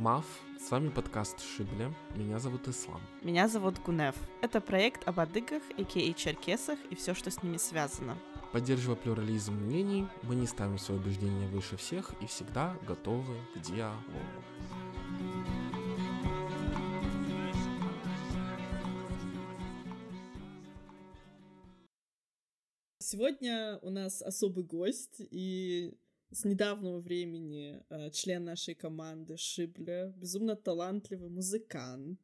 Мав, с вами подкаст Шибля. Меня зовут Ислам. Меня зовут Гунев. Это проект об адыгах, а.к.а. черкесах и все, что с ними связано. Поддерживая плюрализм мнений, мы не ставим свои убеждения выше всех и всегда готовы к диалогу. Сегодня у нас особый гость, и с недавнего времени э, член нашей команды Шибля, безумно талантливый музыкант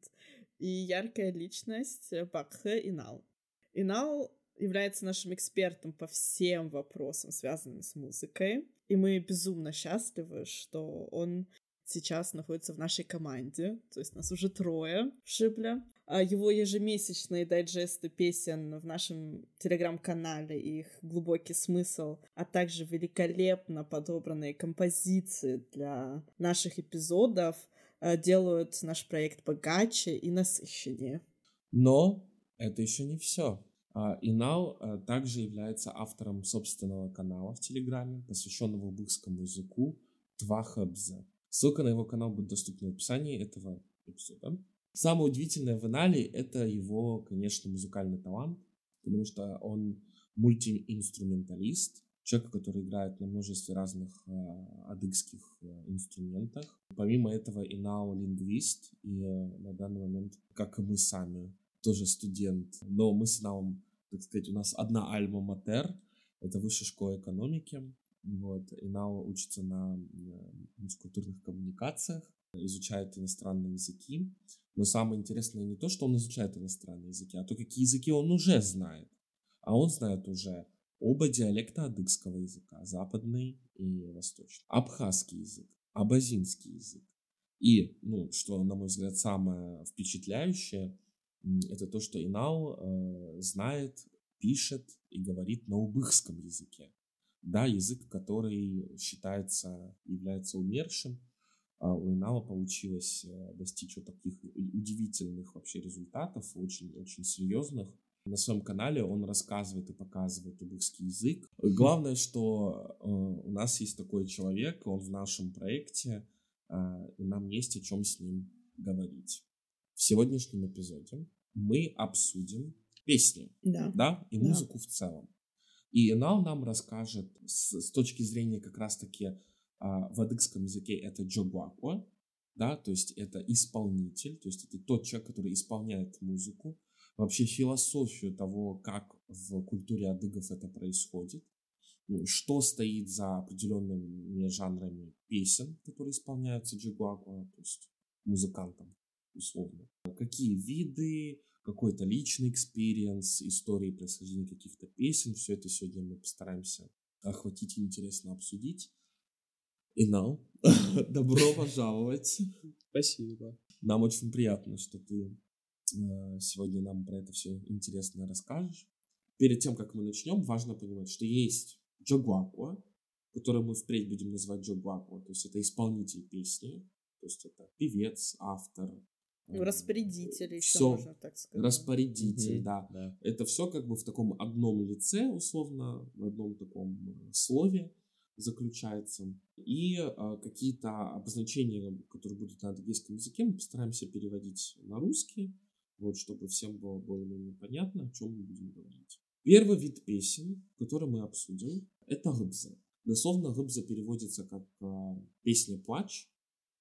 и яркая личность э, Баков Инал. Инал является нашим экспертом по всем вопросам, связанным с музыкой, и мы безумно счастливы, что он сейчас находится в нашей команде, то есть нас уже трое в Шибле. А его ежемесячные дайджесты песен в нашем телеграм-канале, их глубокий смысл, а также великолепно подобранные композиции для наших эпизодов э, делают наш проект богаче и насыщеннее. Но это еще не все. А, Инал э, также является автором собственного канала в Телеграме, посвященного убыхскому языку Твахабзе. Ссылка на его канал будет доступна в описании этого эпизода. Самое удивительное в Инале — это его, конечно, музыкальный талант, потому что он мультиинструменталист, человек, который играет на множестве разных э, адыгских э, инструментах. Помимо этого, Инал лингвист, и э, на данный момент, как и мы сами, тоже студент. Но мы с Иналом, так сказать, у нас одна альма-матер, это высшая школа экономики. Вот, Инал учится на э, мультикультурных коммуникациях, изучает иностранные языки. Но самое интересное не то, что он изучает иностранные языки, а то, какие языки он уже знает. А он знает уже оба диалекта адыгского языка, западный и восточный, абхазский язык, абазинский язык. И, ну, что, на мой взгляд, самое впечатляющее, это то, что Инал э, знает, пишет и говорит на убыхском языке да, язык, который считается, является умершим. А у Инала получилось э, достичь вот таких удивительных вообще результатов, очень-очень серьезных. На своем канале он рассказывает и показывает убыхский язык. Главное, что э, у нас есть такой человек, он в нашем проекте, э, и нам есть о чем с ним говорить. В сегодняшнем эпизоде мы обсудим песни, да, да и музыку да. в целом. И Энал нам расскажет с, с точки зрения как раз-таки а, в адыгском языке это джогуакуа, да, то есть это исполнитель, то есть это тот человек, который исполняет музыку, вообще философию того, как в культуре адыгов это происходит, что стоит за определенными жанрами песен, которые исполняются джигуакуа, то есть музыкантом, условно. Какие виды, какой-то личный experience, истории происхождения каких-то песен. Все это сегодня мы постараемся охватить и интересно обсудить. Инал, добро пожаловать. Спасибо. Нам очень приятно, что ты э, сегодня нам про это все интересно расскажешь. Перед тем, как мы начнем, важно понимать, что есть Джогуакуа, который мы впредь будем называть Джогуакуа, то есть это исполнитель песни, то есть это певец, автор, распорядитель еще все, можно так сказать. Распорядитель, угу, да. да. Это все как бы в таком одном лице, условно, в одном таком э, слове заключается. И э, какие-то обозначения, которые будут на адыгейском языке, мы постараемся переводить на русский, вот, чтобы всем было более-менее понятно, о чем мы будем говорить. Первый вид песен, который мы обсудим, это гыбза. Дословно гыбза переводится как э, песня-плач,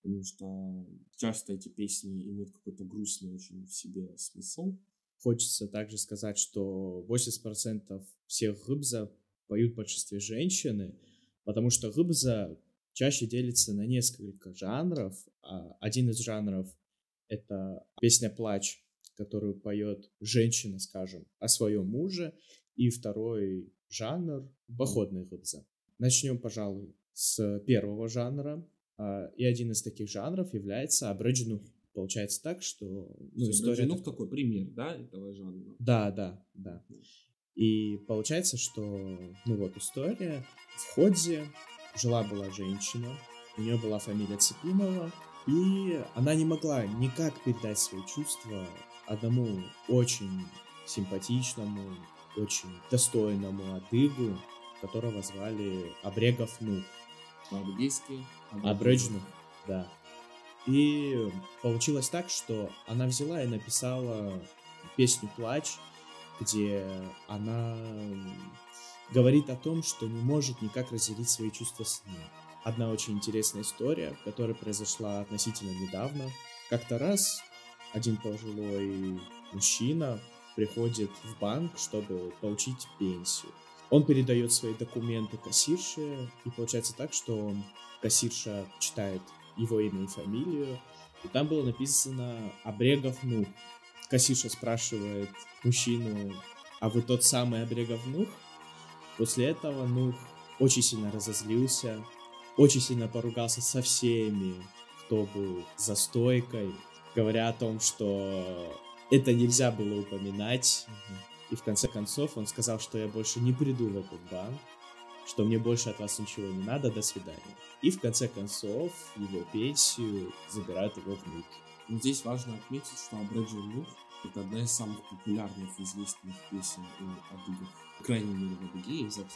потому что часто эти песни имеют какой-то грустный очень в себе смысл. Хочется также сказать, что 80% всех рыбза поют в большинстве женщины, потому что рыбза чаще делится на несколько жанров. А один из жанров — это песня «Плач», которую поет женщина, скажем, о своем муже, и второй жанр — походный рыбза. Начнем, пожалуй, с первого жанра, и один из таких жанров является абриджинух. Получается так, что... Ну, история... так... такой пример, да, этого жанра? Да, да, да. И получается, что, ну вот, история. В ходе жила-была женщина, у нее была фамилия Цепинова, и она не могла никак передать свои чувства одному очень симпатичному, очень достойному адыгу, которого звали Абрегов Нух. По-английски. Абриджинов, да. И получилось так, что она взяла и написала песню «Плач», где она говорит о том, что не может никак разделить свои чувства с ним. Одна очень интересная история, которая произошла относительно недавно. Как-то раз один пожилой мужчина приходит в банк, чтобы получить пенсию. Он передает свои документы кассирше, и получается так, что кассирша читает его имя и фамилию, и там было написано «Обрегов Нух». Кассирша спрашивает мужчину, а вы тот самый Обрегов Нух? После этого Нух очень сильно разозлился, очень сильно поругался со всеми, кто был за стойкой, говоря о том, что это нельзя было упоминать. И в конце концов он сказал, что я больше не приду в этот банк, что мне больше от вас ничего не надо, до свидания. И в конце концов его пенсию забирают его внуки. Но здесь важно отметить, что Абраджи Нух это одна из самых популярных известных песен у адыгов. По крайней мере, в Адыге есть как,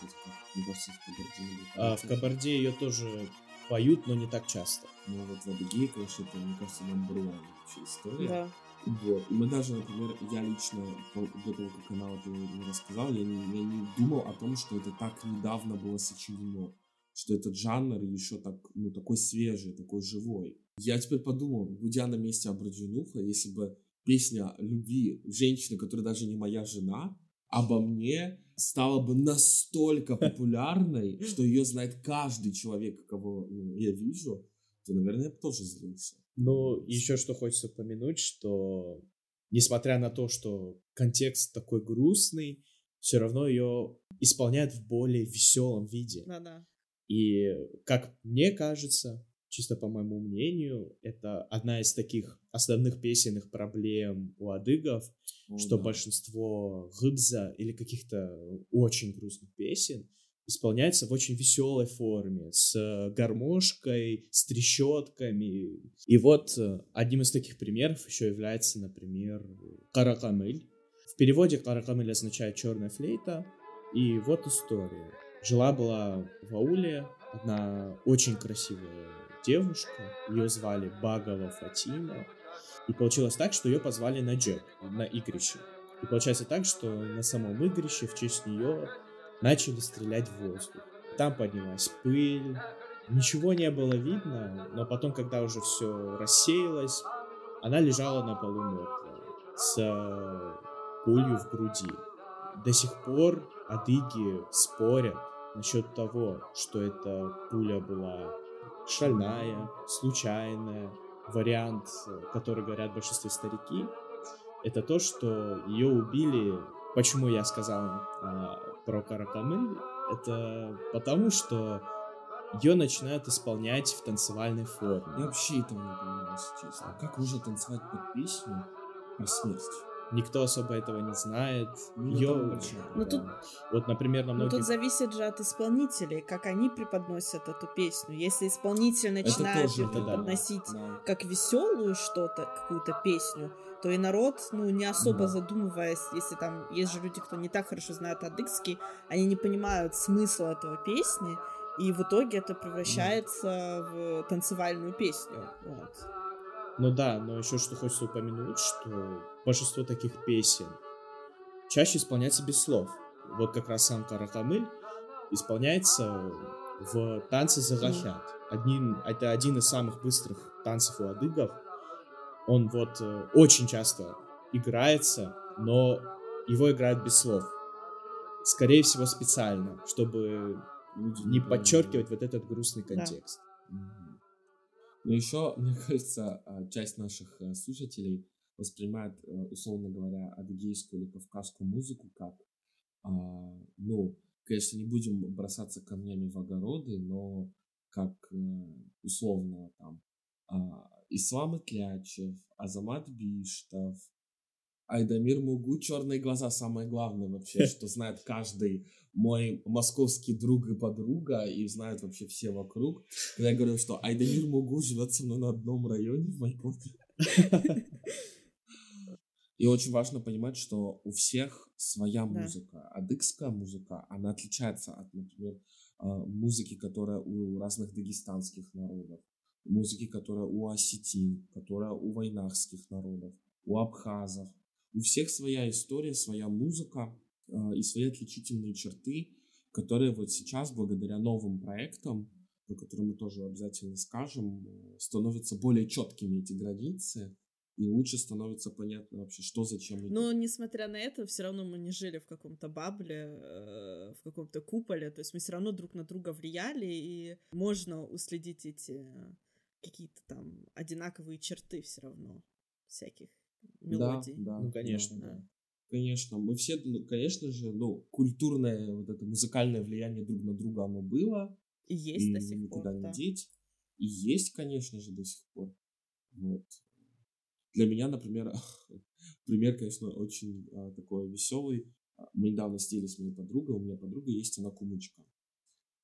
мне кажется, в Кабарде. А в Кабарде ее тоже поют, но не так часто. Ну вот в Адыге, конечно, это, мне кажется, number one вообще история. Да. Вот. Мы даже, например, я лично до того, как канал это не рассказал, я не, я не думал о том, что это так недавно было сочинено. Что этот жанр еще так, ну, такой свежий, такой живой. Я теперь подумал, будь я на месте Абраджинуха, если бы песня любви женщины, которая даже не моя жена, обо мне стала бы настолько популярной, что ее знает каждый человек, кого ну, я вижу, то, наверное, я бы тоже злился. Ну, еще что хочется упомянуть, что несмотря на то, что контекст такой грустный, все равно ее исполняют в более веселом виде. Да-да. И, как мне кажется, чисто по моему мнению, это одна из таких основных песенных проблем у адыгов, О, что да. большинство гыбза или каких-то очень грустных песен исполняется в очень веселой форме, с э, гармошкой, с трещотками. И вот э, одним из таких примеров еще является, например, каракамыль. В переводе каракамыль означает черная флейта. И вот история. Жила-была в ауле одна очень красивая девушка. Ее звали Багова Фатима. И получилось так, что ее позвали на джек, на игрище. И получается так, что на самом игрище в честь нее начали стрелять в воздух. Там поднялась пыль, ничего не было видно, но потом, когда уже все рассеялось, она лежала на полу мертвая, с э, пулью в груди. До сих пор адыги спорят насчет того, что эта пуля была шальная, случайная, вариант, который говорят в большинстве старики, это то, что ее убили. Почему я сказал а, про Каракамыль? Это потому, что ее начинают исполнять в танцевальной Я форме. вообще этого не понимаю, если честно. Как можно танцевать под песню про смерть? Никто особо этого не знает. Ну, Ее, Ну, тут- вот, например, на Ну, многих тут зависит же от исполнителей, как они преподносят эту песню. Если исполнитель начинает да. преподносить Да. как веселую что-то, какую-то песню, то и народ, ну, не особо Да. задумываясь, если там есть же люди, кто не так хорошо знает адыгский, они не понимают смысла этого песни, и в итоге это превращается в танцевальную песню. Вот. Ну да, но еще что хочется упомянуть, что большинство таких песен чаще исполняется без слов. Вот как раз сам Каракамыль исполняется в танце Загахят. Один, это один из самых быстрых танцев у адыгов. Он вот э, очень часто играется, но его играют без слов. Скорее всего, специально, чтобы не подчеркивать вот этот грустный Да. контекст. Мгм. Но еще, мне кажется, а, часть наших э, слушателей воспринимает, э, условно говоря, адыгейскую или кавказскую музыку как, а, ну, конечно, не будем бросаться камнями в огороды, но как э, условно там а, Ислам Итлячев, Азамат Биштов, Айдамир Мугу, черные глаза, самое главное вообще, что знает каждый мой московский друг и подруга, и знают вообще все вокруг. Когда я говорю, что Айдамир Мугу живет со мной на одном районе в Майкопе. И очень важно понимать, что у всех своя музыка. Адыгская музыка, она отличается от, например, а, музыки, которая у разных дагестанских народов, музыки, которая у осетин, которая у войнахских народов, у абхазов. У всех своя история, своя музыка э, и свои отличительные черты, которые вот сейчас, благодаря новым проектам, про которые мы тоже обязательно скажем, становятся более четкими эти границы, и лучше становится понятно вообще, что зачем. Но несмотря на это, все равно мы не жили в каком-то бабле, э, в каком-то куполе, то есть мы все равно друг на друга влияли, и можно уследить эти какие-то там одинаковые черты все равно всяких мелодий. Да, да, ну, конечно, да. да. Конечно, мы все, ну, конечно же, ну, культурное вот это музыкальное влияние друг на друга оно было. И есть и до сих никуда пор, не да. деть. И есть, конечно же, до сих пор. Вот. Для меня, например, пример, конечно, очень а, такой веселый. А, Мы недавно сидели с моей подругой, у меня подруга есть, она кумычка.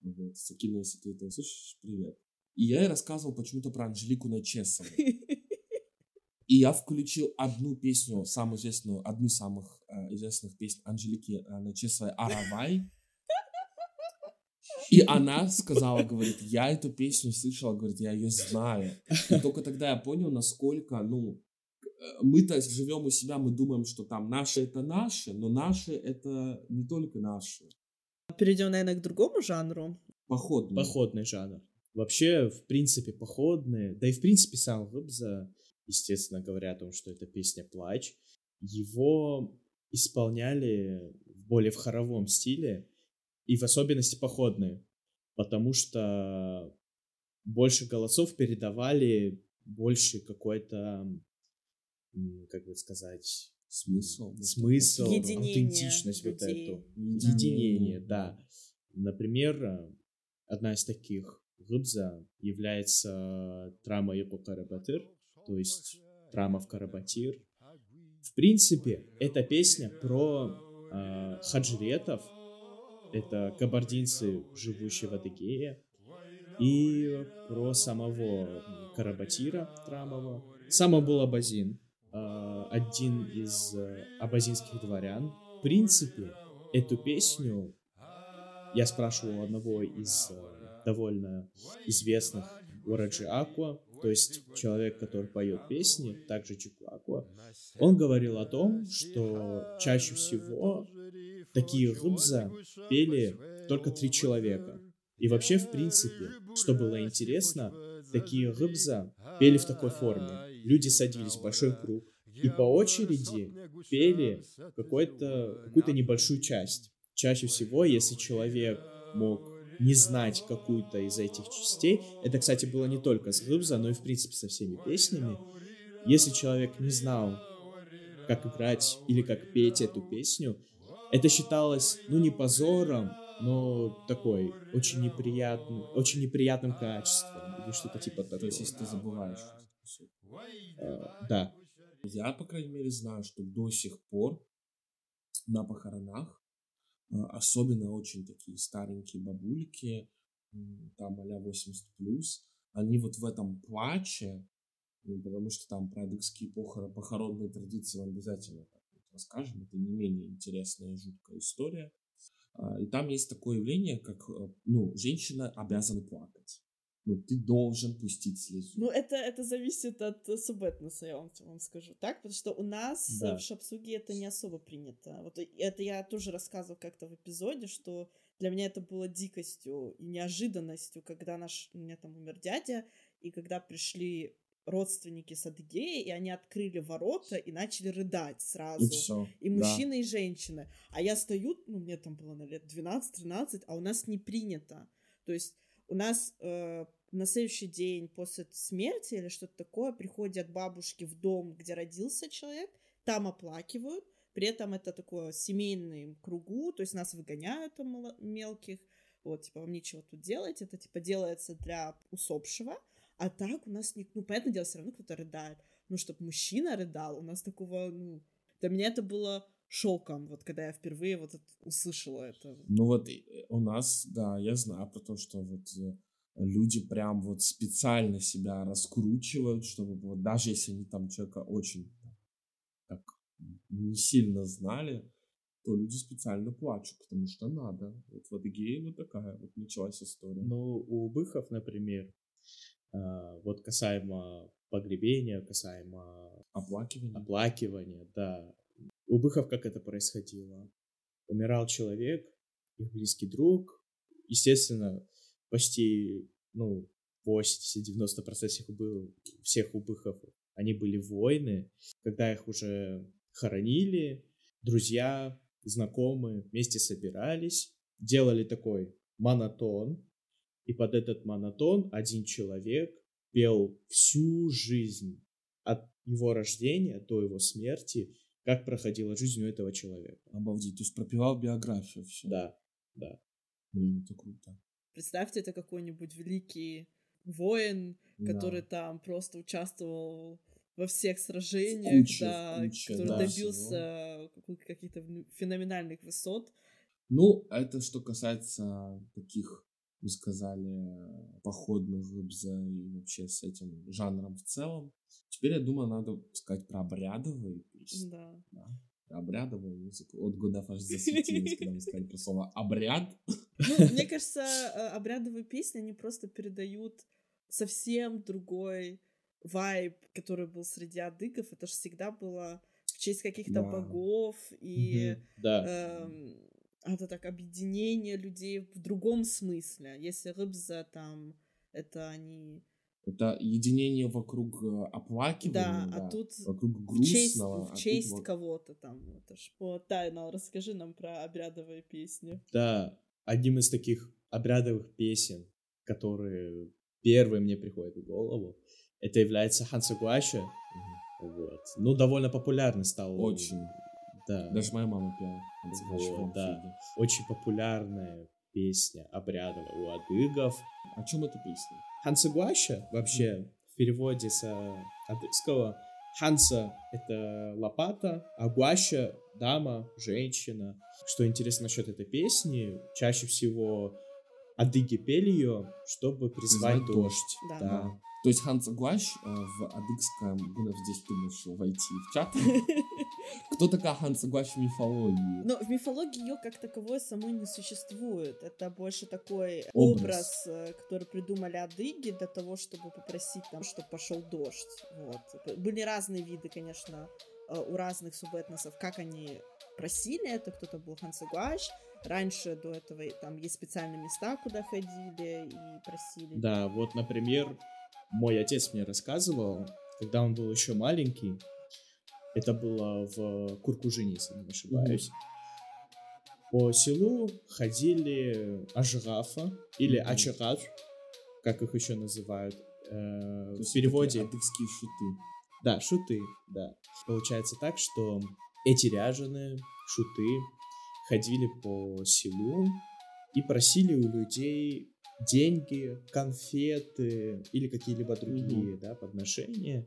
Вот, Сакина, если ты это слышишь, привет. И я ей рассказывал почему-то про Анжелику Начесову. И я включил одну песню, самую известную, одну из самых э, известных песен Анжелики э, Начесовой «Аравай». И она сказала, говорит, я эту песню слышала, говорит, я ее знаю. И только тогда я понял, насколько, ну, э, мы-то живем у себя, мы думаем, что там наше это наше, но наше это не только наше. Перейдем, наверное, к другому жанру. Походный. Походный жанр. Вообще, в принципе, походные, да и в принципе сам Рыбза, естественно, говоря о том, что это песня «Плач», его исполняли в более в хоровом стиле, и в особенности походные, потому что больше голосов передавали больше какой-то, как бы сказать, Смысл. смысл, Единение аутентичность вот людей. эту, Единение. единение, да. Например, одна из таких Рыбза является Трама Еку Карабатыр, то есть Трама в Карабатир. В принципе, эта песня про э, хаджиретов, это кабардинцы, живущие в Адыгее, и про самого Карабатира Трамова. Сам был Абазин, э, один из э, абазинских дворян. В принципе, эту песню я спрашивал одного из э, довольно известных Ураджи Аква, то есть человек, который поет песни, также Чикуаква, он говорил о том, что чаще всего такие рыбза пели только три человека. И вообще, в принципе, что было интересно, такие рыбза пели в такой форме. Люди садились в большой круг и по очереди пели какую-то небольшую часть. Чаще всего, если человек мог не знать какую-то из этих частей, это, кстати, было не только с Рыбза, но и, в принципе, со всеми песнями, если человек не знал, как играть или как петь эту песню, это считалось, ну, не позором, но такой очень неприятным, очень неприятным качеством или что-то типа такого. То есть, если ты забываешь. Э, да. Я, по крайней мере, знаю, что до сих пор на похоронах, особенно очень такие старенькие бабульки, там а 80 плюс, они вот в этом плаче, ну, потому что там про адыгские похороны, похоронные традиции вам обязательно расскажем, это не менее интересная и жуткая история. А, И там есть такое явление, как, э, ну, женщина обязана плакать. Ну, ты должен пустить слезу. Ну, это, это зависит от э, субэтноса, я вам, вам скажу так, потому что у нас э, Да. в Шапсуге это не особо принято. Вот и это я тоже рассказывала как-то в эпизоде, что для меня это было дикостью и неожиданностью, когда наш, у меня там умер дядя, и когда пришли родственники с Адыгеи, и они открыли ворота и начали рыдать сразу. И все. И мужчины, и женщины. А я стою, ну, мне там было на лет 12-13, а у нас не принято. То есть у нас э, на следующий день после смерти или что-то такое приходят бабушки в дом, где родился человек, там оплакивают. При этом это такое семейное кругу, то есть нас выгоняют там мелких. Вот, типа, вам нечего тут делать. Это, типа, делается для усопшего. А так у нас, не, ну, понятное дело, все равно кто-то рыдает. Ну, чтобы мужчина рыдал, у нас такого, ну... Для меня это было шоком, вот когда я впервые вот услышала это. Ну вот э, у нас, да, я знаю про то, что вот э, люди прям вот специально себя раскручивают, чтобы вот даже если они там человека очень так не сильно знали, то люди специально плачут, потому что надо. Вот в Адыгее вот такая вот началась история. Ну, у Быхов, например, а, вот касаемо погребения, касаемо Оплакивание. оплакивания, да. У Быхов как это происходило? Умирал человек, их близкий друг, естественно, почти, ну, 80-90% всех, был, всех убыхов, они были воины. Когда их уже хоронили, друзья, знакомые вместе собирались, делали такой монотон, и под этот монотон один человек пел всю жизнь от его рождения до его смерти, как проходила жизнь у этого человека. Обалдеть, то есть пропивал биографию все. Да, да. Блин, это круто. Представьте, это какой-нибудь великий воин, который Да. там просто участвовал во всех сражениях, Куча, да, куча, который да, добился каких- каких-то феноменальных высот. Ну, это что касается таких, вы сказали, походных гыбза и вообще с этим жанром в целом. Теперь, я думаю, надо сказать про обрядовые песни. Да. Да. Обрядовую музыку. От Гудаф аж засветилась, когда мы сказали про слово «обряд». Ну, мне кажется, э, обрядовые песни, они просто передают совсем другой вайб, который был среди адыгов. Это же всегда было в честь каких-то Да. богов и. Да, эм, это так объединение людей в другом смысле. Если рыбза там это они Это единение вокруг э, оплакивания, да, да, а тут вокруг в честь, грустного. в а тут честь вот- кого-то там. Это ж вот, да, Инал, расскажи нам про обрядовые песни. да. Одним из таких обрядовых песен, которые первые мне приходят в голову, это является Хансагуаша. Вот. Ну, довольно популярный стал. Очень. Да. Даже моя мама пела. Вот, да. Очень популярная песня обрядовая у адыгов. О чем эта песня? Хансагуаша вообще в переводе с э, адыгского Ханса — это лопата, а гуаща — дама, женщина. Что интересно насчет этой песни, чаще всего адыги пели ее, чтобы призвать Призвать дождь. Да. Да. То есть Ханс Гуащ э, в адыгском... Гунов здесь ты можешь войти в чат. Кто такая Ханс Гуащ в мифологии? Но в мифологии ее как таковой самой не существует. Это больше такой Образ. образ, э, который придумали адыги для того, чтобы попросить там, чтобы пошел дождь. Вот. Были разные виды, конечно, э, у разных субэтносов, как они просили это. Кто-то был хансагуаш. Раньше до этого там есть специальные места, куда ходили и просили. Да, вот, например, мой отец мне рассказывал, когда он был еще маленький, это было в Куркужине, если не ошибаюсь. По селу ходили ажгафа или Мгм. ачагат, как их еще называют. э, в переводе... Адыгские шуты. Да, шуты, да. Получается так, что эти ряженые шуты ходили по селу и просили у людей деньги, конфеты или какие-либо другие да, подношения.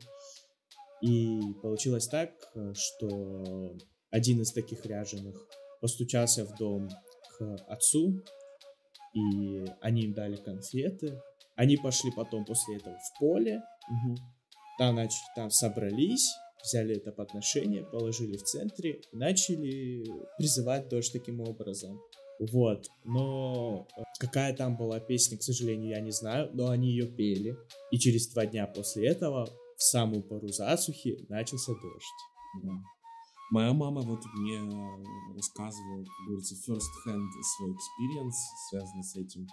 И получилось так, э, что один из таких ряженых постучался в дом к отцу, и они им дали конфеты. Они пошли потом после этого в поле, там, значит, там собрались, взяли это подношение, положили в центре и начали призывать дождь таким образом. Вот, но э, какая там была песня, к сожалению, я не знаю, но они ее пели. И через два дня после этого, в самую пору засухи, начался дождь. Да. Моя мама вот мне э, рассказывала, как говорится, first hand свой experience, связанный с этим,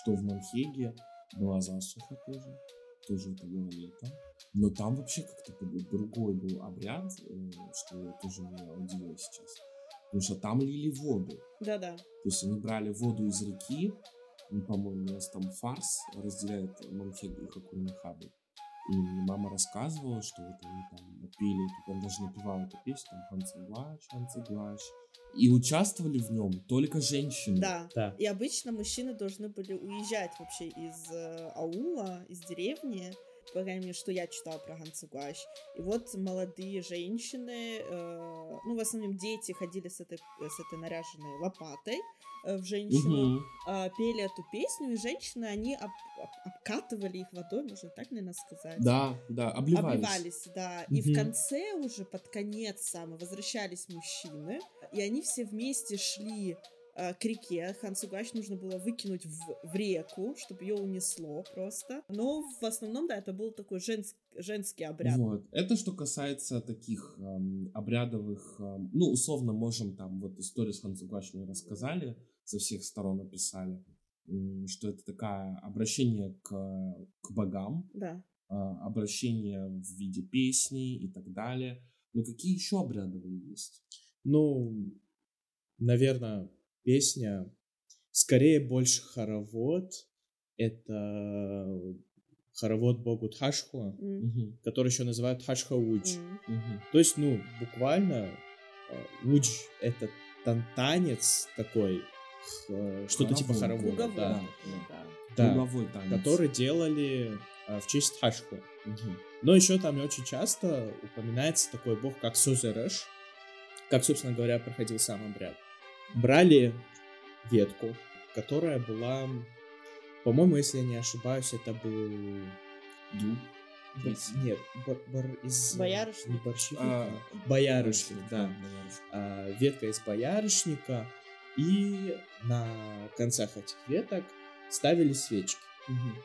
что в Манхеге была засуха тоже, тоже это было летом. Но там вообще как-то другой был обряд, э, что тоже меня удивило сейчас. Потому что там лили воду. Да-да. То есть они брали воду из реки, ну, по-моему, у нас там фарс разделяет Манхегу и Хакунахабу. И мне мама рассказывала, что вот они там пели, он даже напевал эту песню, там «Ханцеглаш, Ханцеглаш». И участвовали в нем только женщины. Да. Да. И обычно мужчины должны были уезжать вообще из э, аула, из деревни, по крайней мере, что я читала про Гансугаш. И вот молодые женщины, э, ну, в основном дети ходили с этой, с этой наряженной лопатой э, в женщину, Мгм. э, пели эту песню, и женщины, они об- об- обкатывали их водой, можно так, наверное, сказать. Да, да, обливались. Обливались, да. И в конце уже, под конец самый, возвращались мужчины. и они все вместе шли э, к реке. Хансугач нужно было выкинуть в, в реку, чтобы ее унесло просто. Но в основном, да, это был такой женс, женский обряд. Вот. Это что касается таких эм, обрядовых, эм, ну, условно, можем там, вот историю с Хансугач мы рассказали, со всех сторон описали, что это такое обращение к, к богам, да. э, обращение в виде песни и так далее. Но какие еще обрядовые есть? Ну, наверное, песня скорее больше хоровод. Это хоровод богу Тхашхуа, М. Мгм. который еще называют Тхашха Уч. М. Мгм. То есть, ну, буквально э, Уч — это тан- танец такой, что-то типа Хоровод. хоровода, Круговой да, да. да, Круговой танец. который делали э, в честь Тхашху. Мгм. Но еще там очень часто упоминается такой бог, как Созереш, как, собственно говоря, проходил сам обряд. Брали ветку, которая была, по-моему, если я не ошибаюсь, это был... Дуб. Б- Нет, бар- бар- из... Боярышник. Не борщевика, А, боярышник, да. боярышник. А, ветка из боярышника, и на концах этих веток ставили свечки.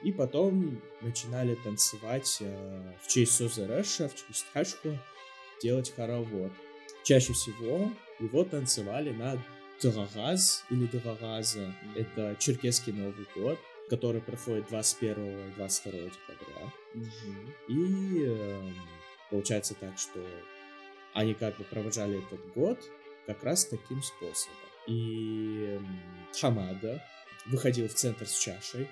И потом начинали танцевать э, в честь Созереша, в честь Хашку, делать хоровод. Чаще всего его танцевали на Дурагаз или Дурагаза. Это черкесский Новый год, который проходит 21 и 22 декабря. Мгм. И эм, получается так, что они как бы провожали этот год как раз таким способом. И эм, Хамада выходил в центр с чашей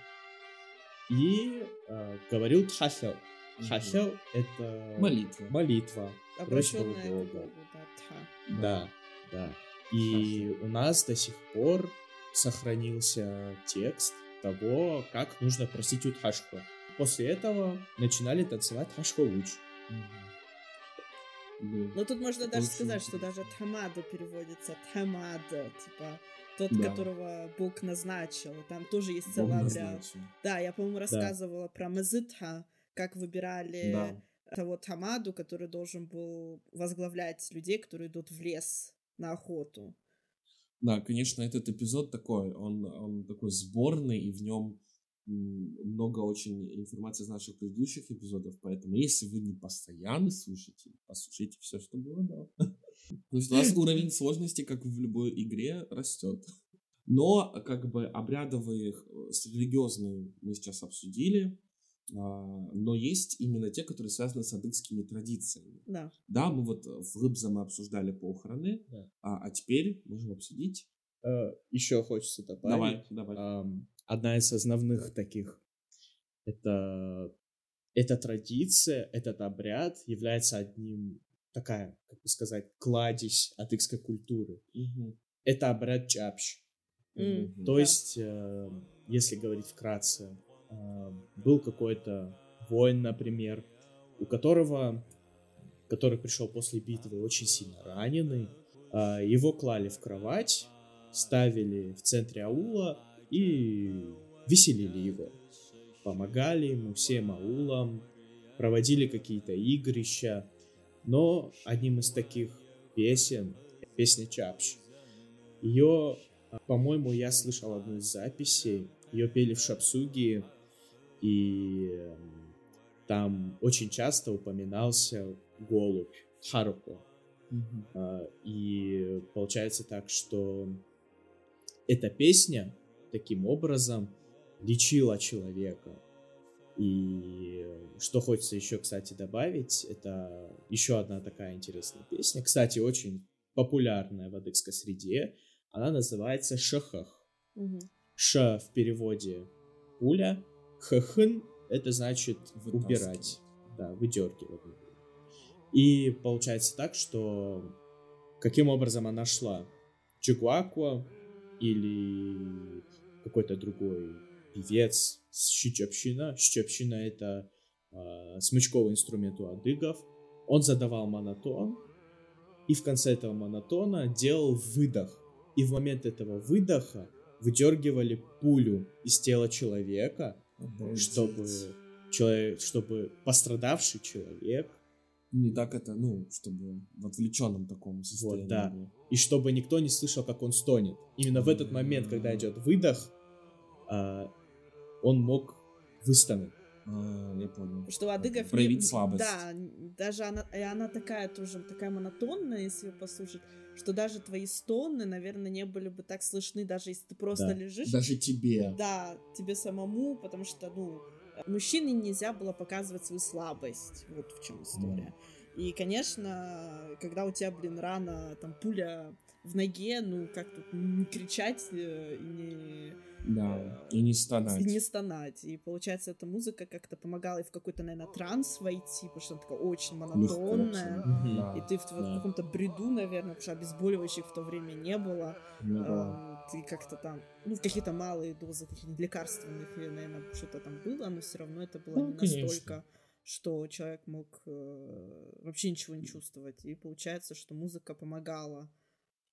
и э, говорил Тхахел. Тхахел — это Молитва. молитва. Обращенная Просьба к Бога. Богу, да. Да, да. И у нас до сих пор сохранился текст того, как нужно просить у Тхашху. После этого начинали танцевать Тхашхо-уч. Да. Но тут можно даже Очень сказать, что даже Тамада переводится Тамада, типа тот, Да. которого Бог назначил. Там тоже есть целый обряд. Да, я, по-моему, рассказывала про Мазытха, как выбирали Да. того Тамаду, который должен был возглавлять людей, которые идут в лес на охоту. Да, конечно, этот эпизод такой, он, он такой сборный, и в нем много очень информации из наших предыдущих эпизодов, поэтому если вы не постоянный слушатель, послушайте все, что было, да. То есть у нас уровень сложности, как в любой игре, растет. Но как бы обрядовые, э, религиозные мы сейчас обсудили, но есть именно те, которые связаны с адыгскими традициями. Да. Да, мы вот в Рыбзе мы обсуждали похороны, Да. а, а теперь можем обсудить. Еще хочется добавить. Давай, давай. Одна из основных таких это эта традиция, этот обряд является одним такая, как бы сказать, кладезь адыгской культуры. Мгм. Это обряд чапщ. Мгм. То Да. есть, э, если говорить вкратце, э, был какой-то воин, например, у которого, который пришел после битвы очень сильно раненый, а, его клали в кровать, ставили в центре аула и веселили его. Помогали ему всем аулам, проводили какие-то игрища, но одним из таких песен, песня Чапщ, ее а, По-моему, я слышал одну из записей. Ее пели в Шапсуге, и эм, там очень часто упоминался голубь Харуко. А, И получается так, что эта песня таким образом лечила человека. И что хочется еще, кстати, добавить, это еще одна такая интересная песня. Кстати, очень популярная в адыгской среде. Она называется Шахах. Мгм. Ш в переводе пуля, ххн это значит убирать, да, выдергивать. И получается так, что каким образом она шла? Чигуакуа или какой-то другой певец Щичапщина. Щичапщина это э, смычковый инструмент у адыгов. Он задавал монотон, и в конце этого монотона делал выдох. И в момент этого выдоха выдергивали пулю из тела человека, Обалдеть. чтобы, человек, чтобы пострадавший человек Не так это, ну, чтобы в отвлеченном таком состоянии Вот, да. было. И чтобы никто не слышал, как он стонет. Именно в этот момент, когда идет выдох, а, он мог выстонать. А, я понял. Что не- Проявить слабость. Да, даже она, и она такая тоже, такая монотонная, если ее послушать, что даже твои стоны, наверное, не были бы так слышны, даже если ты просто Да. лежишь. Даже тебе. Да, тебе самому, потому что, ну, мужчине нельзя было показывать свою слабость. Вот в чем история. И, конечно, когда у тебя, блин, рана, там, пуля в ноге, ну, как тут не кричать э, и не... Да. И не стонать. И не стонать. И получается, эта музыка как-то помогала и в какой-то, наверное, транс войти, потому что она такая очень монотонная. Легко, да. И ты в, в Да. каком-то бреду, наверное, потому что обезболивающих в то время не было. Ну да. Эм, Ты как-то там, ну, какие-то малые дозы каких-нибудь лекарственных, и, наверное, что-то там было, но все равно это было Ну, не конечно. настолько, что человек мог э, вообще ничего не чувствовать. И получается, что музыка помогала.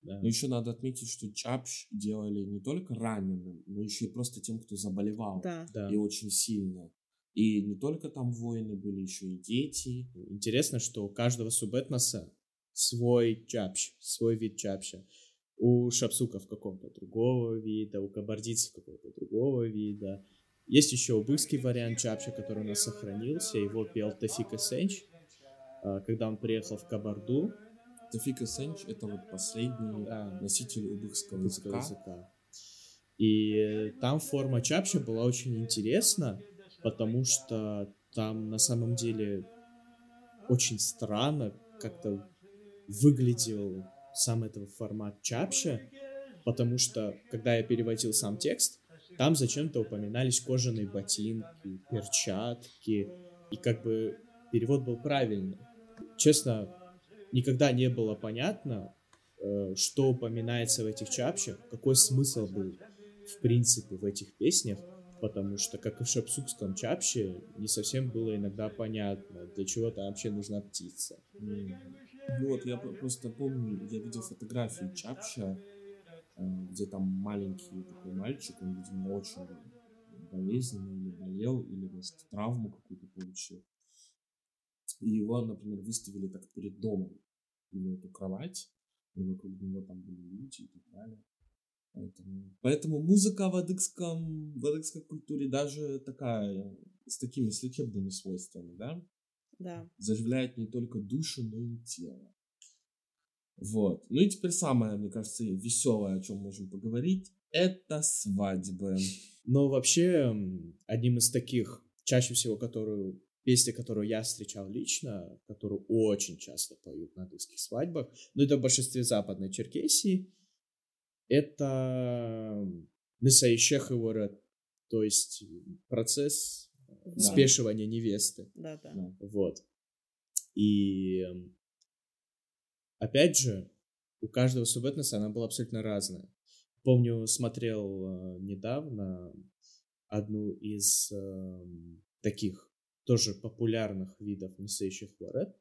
Да. Но еще надо отметить, что чапш делали не только раненым, но еще и просто тем, кто заболевал. Да. Да. И очень сильно. И не только там воины были, еще и дети. Интересно, что у каждого субэтноса свой чапщ, свой вид чапща. У шапсуков какого-то другого вида, у кабардийцев какого-то другого вида. Есть еще убыский вариант чапча, который у нас сохранился. Его пел Тафика Сенч, а, когда он приехал в Кабарду. Тафика Сенч — это вот последний Да. носитель убыхского языка. языка. И там форма чапча была очень интересна, потому что там на самом деле очень странно как-то выглядел сам этот формат чапча, потому что когда я переводил сам текст, там зачем-то упоминались кожаные ботинки, перчатки, и как бы перевод был правильный. Честно, никогда не было понятно, э, что упоминается в этих чапчах, какой смысл был в принципе в этих песнях, потому что, как и в шапсукском чапче, не совсем было иногда понятно, для чего там вообще нужна птица. Ну вот, я про- просто помню, я видел фотографии Чапча, э, где там маленький такой мальчик, он, видимо, очень болезненный или болел, или, может, травму какую-то получил. И его, например, выставили так перед домом, его эту кровать, и вокруг него там были люди и так далее. Поэтому, поэтому музыка в адыгском, в адыгской культуре даже такая, с такими с лечебными свойствами, да? Да. заживляет не только душу, но и тело. Вот. Ну и теперь самое, мне кажется, веселое, о чем можем поговорить, это свадьбы. Но вообще, одним из таких, чаще всего, которую, песня, которую я встречал лично, которую очень часто поют на адыгских свадьбах, но это в большинстве западной Черкесии, это Несаищех Ворот, то есть процесс Да. спешивания невесты. Да, да. Да. Вот. И опять же, у каждого субэтноса она была абсолютно разная. Помню, смотрел э, недавно одну из эм, таких тоже популярных видов несающих ворет.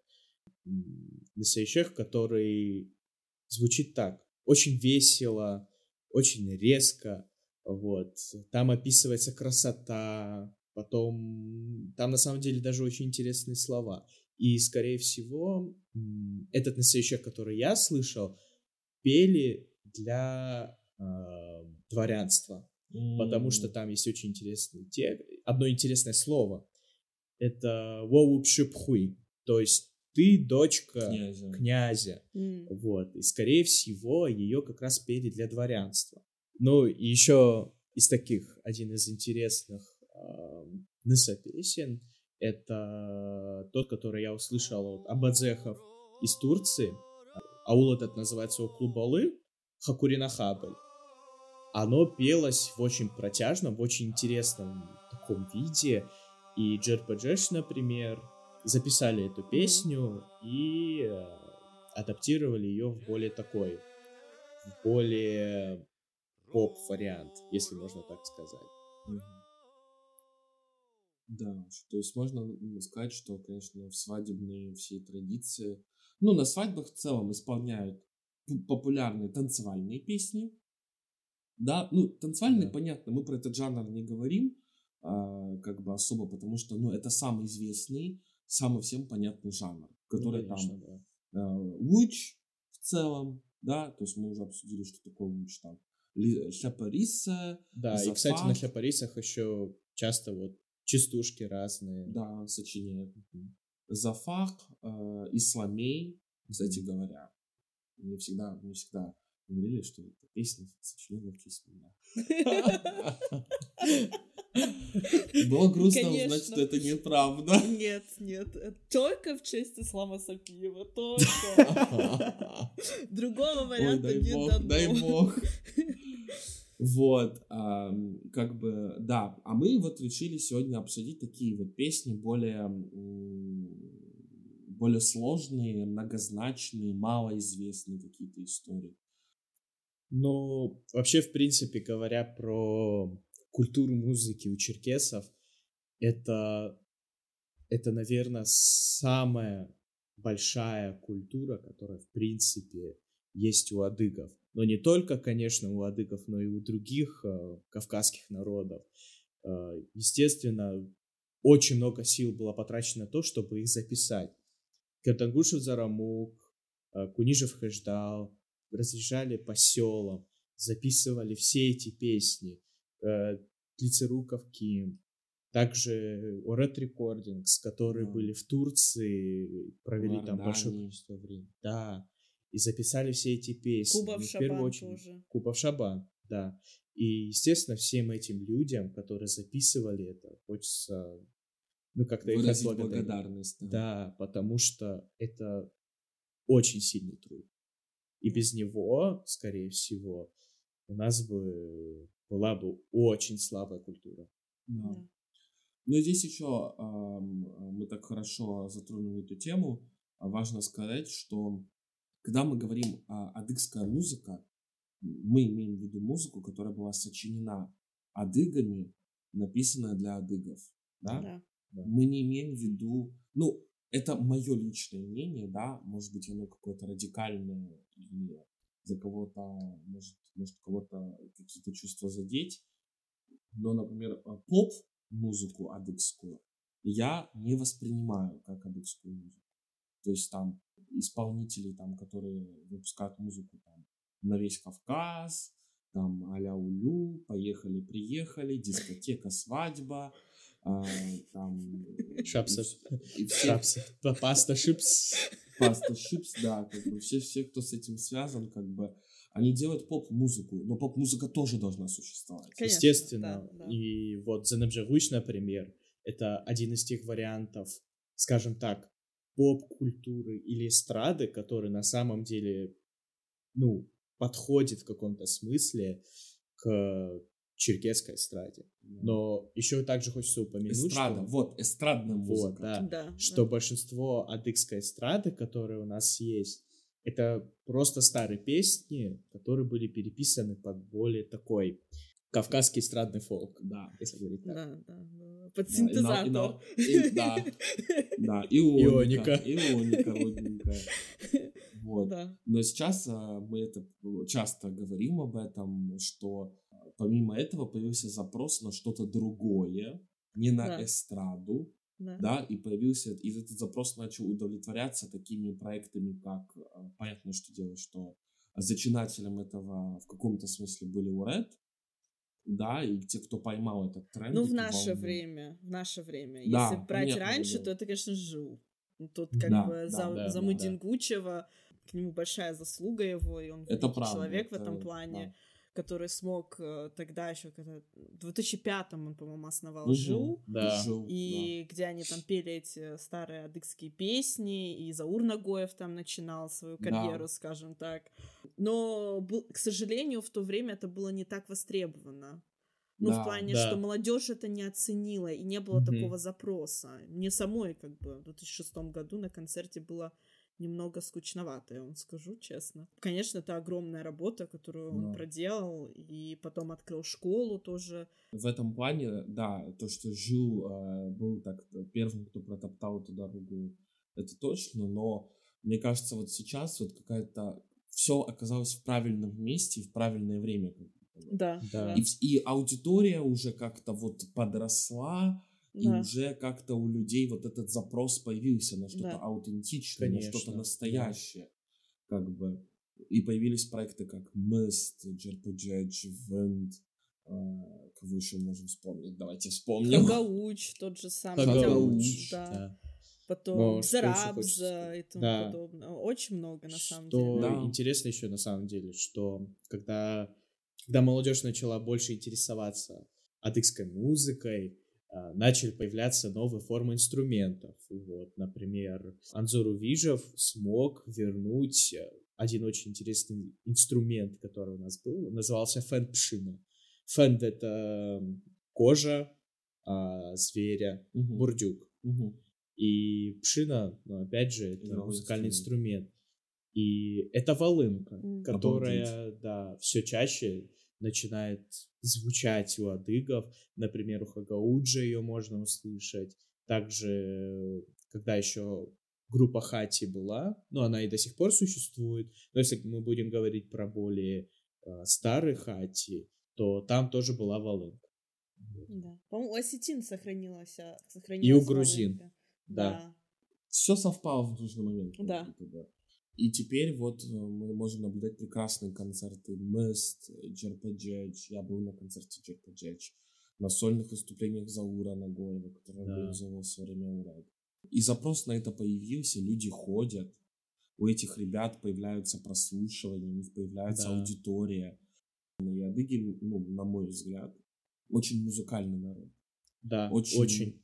Несающих, который звучит так. Очень весело, очень резко. Вот. Там описывается красота, потом там на самом деле даже очень интересные слова. И, скорее всего, этот настоящий, который я слышал, пели для э, дворянства, потому что там есть очень интересный текст, одно интересное слово. Это «воупшипхуй», то есть ты дочка Князя. князя. М. Вот. И, скорее всего, ее как раз пели для дворянства. Ну, и еще из таких, один из интересных эм, ныса песен, это тот, который я услышал от Абадзехов из Турции. Аул этот называется Оклубалы Хакуринахабль. Оно пелось в очень протяжном, в очень интересном таком виде. И Джерпаджеш, например, записали эту песню и э, адаптировали ее в более такой, в более поп-вариант, если можно так сказать. Да, то есть можно сказать, что, конечно, в свадебные все традиции, ну, на свадьбах в целом исполняют популярные танцевальные песни. Да, ну, танцевальные, Да. понятно, мы про этот жанр не говорим, как бы особо, потому что, ну, это самый известный, самый всем понятный жанр, который Ну, конечно, там да. э, луч в целом, да, то есть мы уже обсудили, что такое луч там, шляпариса, Да, и, кстати, на Зафак. хляпарисах еще часто вот частушки разные. да, сочиняет. Зафак, э, Исламей, кстати говоря, мне всегда, мне всегда говорили, что эта песня сочинена в честь меня. Было грустно узнать, Конечно. что это неправда. Нет, нет, э, только в честь Ислама Сапиева, только. Другого Ой, варианта дай не бог, дано. дай бог. Вот, как бы, да. А мы вот решили сегодня обсудить такие вот песни более, более сложные, многозначные, малоизвестные какие-то истории. Ну, вообще, в принципе, говоря про культуру музыки у черкесов, это, это, наверное, самая большая культура, которая, в принципе, есть у адыгов. Но не только, конечно, у адыгов, но и у других э, кавказских народов. Э, естественно, очень много сил было потрачено на то, чтобы их записать. Кертангушев Зарамук, э, Кунижев Хэждал, разъезжали по селам, записывали все эти песни. Э, Тлицеруков Ким, также Орет Рекордингс, которые Да. были в Турции, провели там большое количество времени. Да, и записали все эти песни. Кубов И в первую Шабан очередь тоже. Кубов Шабан, да. И, естественно, всем этим людям, которые записывали это, хочется, ну, как-то их отблагодарить. благодарность. да. Да, потому что это очень сильный труд. И без него, скорее всего, у нас бы была бы очень слабая культура. Да. Ну и здесь еще ам, мы так хорошо затронули эту тему. а Важно сказать, что когда мы говорим о адыгская музыка, мы имеем в виду музыку, которая была сочинена адыгами, написанная для адыгов. Да? Да. Мы не имеем в виду, ну, это мое личное мнение, да, может быть, оно какое-то радикальное или для кого-то, может, может кого-то какие-то чувства задеть. Но, например, э, поп-музыку адыгскую я не воспринимаю как адыгскую музыку. То есть там исполнители, там, которые выпускают музыку там, на весь Кавказ, там а-ля Улю, поехали, приехали, дискотека, свадьба, а, там... Шапса. И все, Шапса. Паста шипс. Паста Шипс, да, как бы все, все, кто с этим связан, как бы, они делают поп-музыку, но поп-музыка тоже должна существовать. Конечно, Естественно. да, да. И вот Занебжевыч, например, это один из тех вариантов, скажем так, поп-культуры или эстрады, который на самом деле, ну, подходит в каком-то смысле к черкесской эстраде. Но еще также хочется упомянуть, Эстрада, что, вот, эстрадная Вот, музыка. да. Да, что да. большинство адыгской эстрады, которые у нас есть, это просто старые песни, которые были переписаны под более такой кавказский эстрадный фолк, Да. если говорить так. Да, да, да. Под Да, синтезатор. и- да, да, ионика, Ионика. ионика родненькая. Вот. Да. Но сейчас а, мы это часто говорим об этом, что а, помимо этого появился запрос на что-то другое, не на Да. эстраду, Да. да, и появился, и этот запрос начал удовлетворяться такими проектами, как, а, понятно, что дело, что зачинателем этого в каком-то смысле были Уред, да, и те, кто поймал этот тренд. Ну, в наше волну. время, в наше время. Да, Если брать раньше, дело. то это, конечно, жил. Тут как Да, бы да, за, да, за да, Мудингучева, к нему большая заслуга его, и он Это правда, человек в это- этом плане, который смог э, тогда еще, когда в 2005-м он, по-моему, основал Мгм. ЖИУ, Да. Жил, и где они там пели эти старые адыгские песни, и Заур Нагоев там начинал свою Да. карьеру, скажем так. Но, к сожалению, в то время это было не так востребовано. Ну, Да, в плане, да. что молодежь это не оценила, и не было Мгм. такого запроса. Мне самой, как бы, в 2006 году на концерте было немного скучновато, я вам скажу честно. Конечно, это огромная работа, которую он Да. проделал, и потом открыл школу тоже. В этом плане, да, то, что Жил э, был так э, первым, кто протоптал эту дорогу, это точно, но мне кажется, вот сейчас вот какая-то все оказалось в правильном месте и в правильное время. Да, Да. И, и аудитория уже как-то вот подросла, И Да. уже как-то у людей вот этот запрос появился на что-то Да. аутентичное, на что-то Конечно, да. настоящее. Как бы. И появились проекты как Mist, JRPG, Wind. а, Кого еще можем вспомнить? Давайте вспомним. Хагауч тот же самый. Хагауч, хотя, Да. да. Потом Но Зарабза и тому Да. подобное. Очень много, на самом Что деле. Да. интересно еще на самом деле, что когда, когда молодежь начала больше интересоваться адыгской музыкой, начали появляться новые формы инструментов. Вот, например, Анзору Вижев смог вернуть э, один очень интересный инструмент, который у нас был, назывался фэн пшина. Фэн — это кожа а, зверя, Мгм. бурдюк. Мгм. И пшина, ну, опять же, это Игровой музыкальный инструмент. инструмент. И это волынка, М. которая, да, все чаще начинает звучать у адыгов. Например, у Хагауджа ее можно услышать. Также, когда еще группа Хати была, ну, она и до сих пор существует, но если мы будем говорить про более э, старые Хати, то там тоже была волынка. Да. По-моему, у осетин сохранилась, а, И сохранилась у грузин. волынка. Да. Все совпало в нужный момент. как Да. И теперь вот э, мы можем наблюдать прекрасные концерты Mist, JRPG. Я был на концерте JRPG. На сольных выступлениях Заура Нагоева, который Да. организовал в свое время Урал. И запрос на это появился, люди ходят. У этих ребят появляются прослушивания, у них появляется Да. аудитория. И адыги, ну, на мой взгляд, очень музыкальный народ Да, Очень- очень.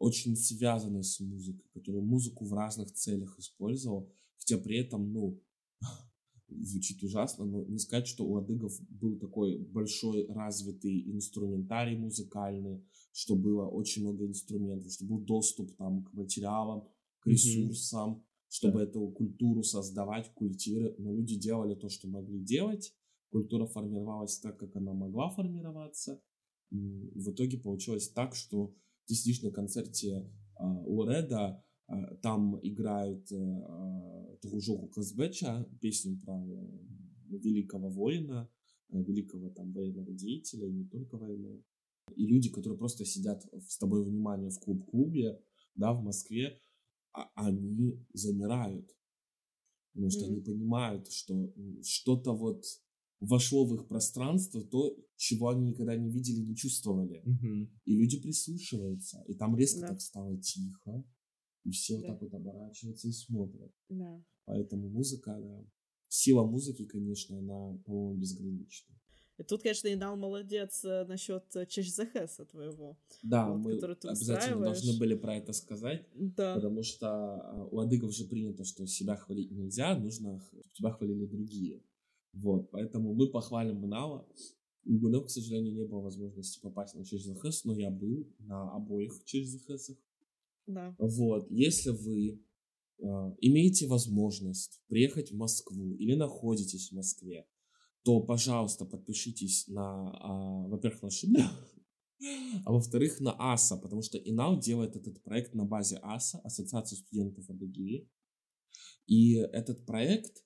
очень связанный с музыкой, который музыку в разных целях использовал, хотя при этом, ну, звучит ужасно, но не сказать, что у адыгов был такой большой развитый инструментарий музыкальный, что было очень много инструментов, что был доступ там к материалам, к ресурсам, чтобы эту культуру создавать, культивировать, но люди делали то, что могли делать, культура формировалась так, как она могла формироваться, в итоге получилось так, что ты сидишь на концерте а, у Реда, там играют э, а, Тугужоку Казбеча, песню про э, великого воина, э, великого там военного деятеля, и не только военного. И люди, которые просто сидят с тобой внимание в клуб-клубе, да, в Москве, а- они замирают. Потому что Мгм. они понимают, что что-то вот вошло в их пространство, то, чего они никогда не видели, не чувствовали. Мгм. И люди прислушиваются. И там резко Да. так стало тихо. И все вот Да. так вот оборачиваются и смотрят. Да. Поэтому музыка, да. Сила музыки, конечно, она, по-моему, безгранична. И тут, конечно, Инал молодец э, насчет ЧЗХСа твоего. Да, Вот, мы ты обязательно должны были про это сказать, Да. потому что а, у адыгов же принято, что себя хвалить нельзя, нужно, чтобы тебя хвалили другие. Вот, поэтому мы похвалим Инала. У Гунов, к сожалению, не было возможности попасть на ЧЗХС, но я был на обоих ЧЗХСах. Да. Вот, если вы э, имеете возможность приехать в Москву или находитесь в Москве, то, пожалуйста, подпишитесь на, а, во-первых, на Шибля, а во-вторых, на АСА, потому что Инау делает этот проект на базе АСА, Ассоциации студентов Адыгеи. И этот проект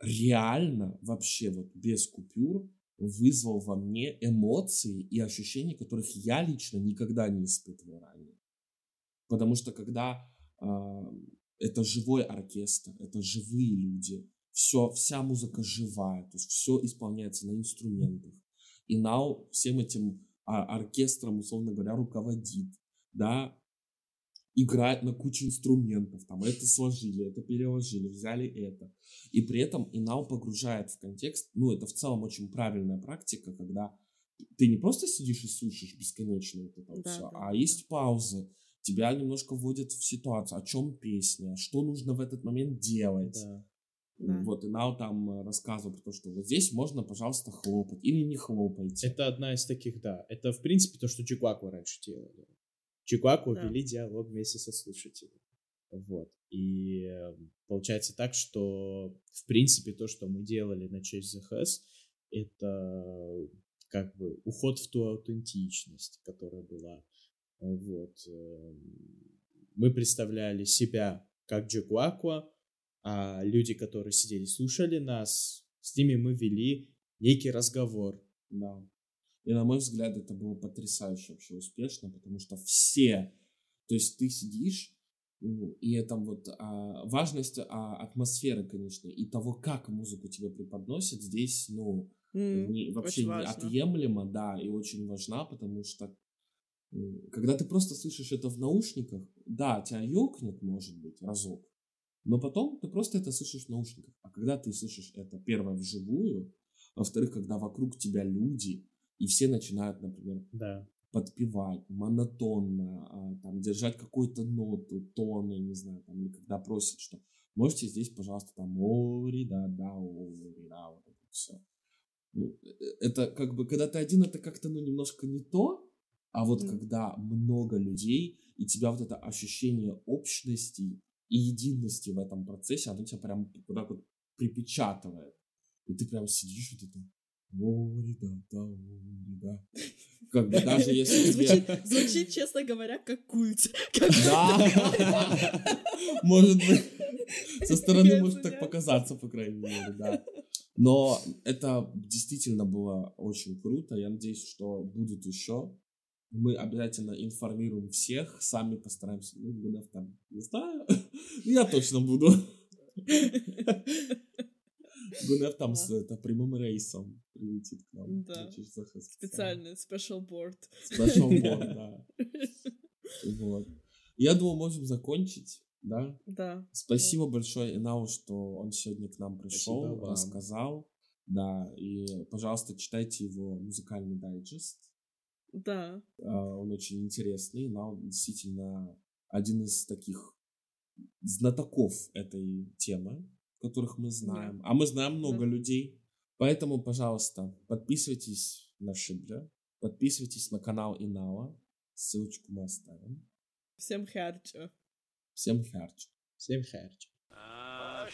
реально, вообще вот без купюр, вызвал во мне эмоции и ощущения, которых я лично никогда не испытывал ранее. Потому что когда а, это живой оркестр, это живые люди, все, вся музыка живая, то есть все исполняется на инструментах. И Нау всем этим а, оркестром, условно говоря, руководит, да, играет на куче инструментов, там это сложили, это переложили, взяли это. И при этом Инау погружает в контекст, ну, это в целом очень правильная практика, когда ты не просто сидишь и слушаешь бесконечно вот это Да, все, да, а да. есть паузы, тебя немножко вводят в ситуацию, о чем песня, что нужно в этот момент делать. Да. Да. Вот, и Нау там э, рассказывал про то, что вот здесь можно, пожалуйста, хлопать или не хлопайте. Это одна из таких, да. Это, в принципе, то, что Чикуаку раньше делали. Чикуаку Да. вели диалог вместе со слушателем. Вот. И э, получается так, что, в принципе, то, что мы делали на честь ЗХС, это как бы уход в ту аутентичность, которая была. Вот. эм, Мы представляли себя как Джекуакуа, а люди, которые сидели, слушали нас, с ними мы вели некий разговор. Да. И, на мой взгляд, это было потрясающе вообще успешно, потому что все, то есть ты сидишь, и это вот а, важность а, атмосферы, конечно, и того, как музыку тебе преподносят, здесь, ну, mm, не, вообще неотъемлемо, да, и очень важна, потому что когда ты просто слышишь это в наушниках, да, тебя ёкнет, может быть, разок, но потом ты просто это слышишь в наушниках. А когда ты слышишь это, первое, вживую, во-вторых, когда вокруг тебя люди, и все начинают, например, да. подпевать монотонно, а, там, держать какую-то ноту, тон, я не знаю, там, или когда просят, что можете здесь, пожалуйста, там, ори, да, да, ори, да, вот это все. Ну, э, это как бы, когда ты один, это как-то, ну, немножко не то, а вот mm. когда много людей, и тебя вот это ощущение общности и единости в этом процессе, оно тебя прям так вот припечатывает. И ты прям сидишь вот это, о, ребята, о, ребята. Как бы даже если тебе... Звучит, звучит, честно говоря, как культ. Да. Может быть. Со стороны может так показаться, по крайней мере, да. Но это действительно было очень круто. Я надеюсь, что будет еще. Мы обязательно информируем всех, сами постараемся. Ну, Гунев там, не знаю. Я точно буду. Гунев там с это, прямым рейсом прилетит к нам. Да. Специальный special board. Special board, да. Вот. Я думаю, можем закончить, да? Да. Спасибо да. большое Инау, что он сегодня к нам пришел, рассказал. Да, и, пожалуйста, читайте его музыкальный дайджест. Да. А, он очень интересный, но он действительно один из таких знатоков этой темы, которых мы знаем. Да. А мы знаем много да. людей. Поэтому, пожалуйста, подписывайтесь на Шибля, подписывайтесь на канал Инала. Ссылочку мы оставим. Всем херча. Всем херча. Всем херча. А,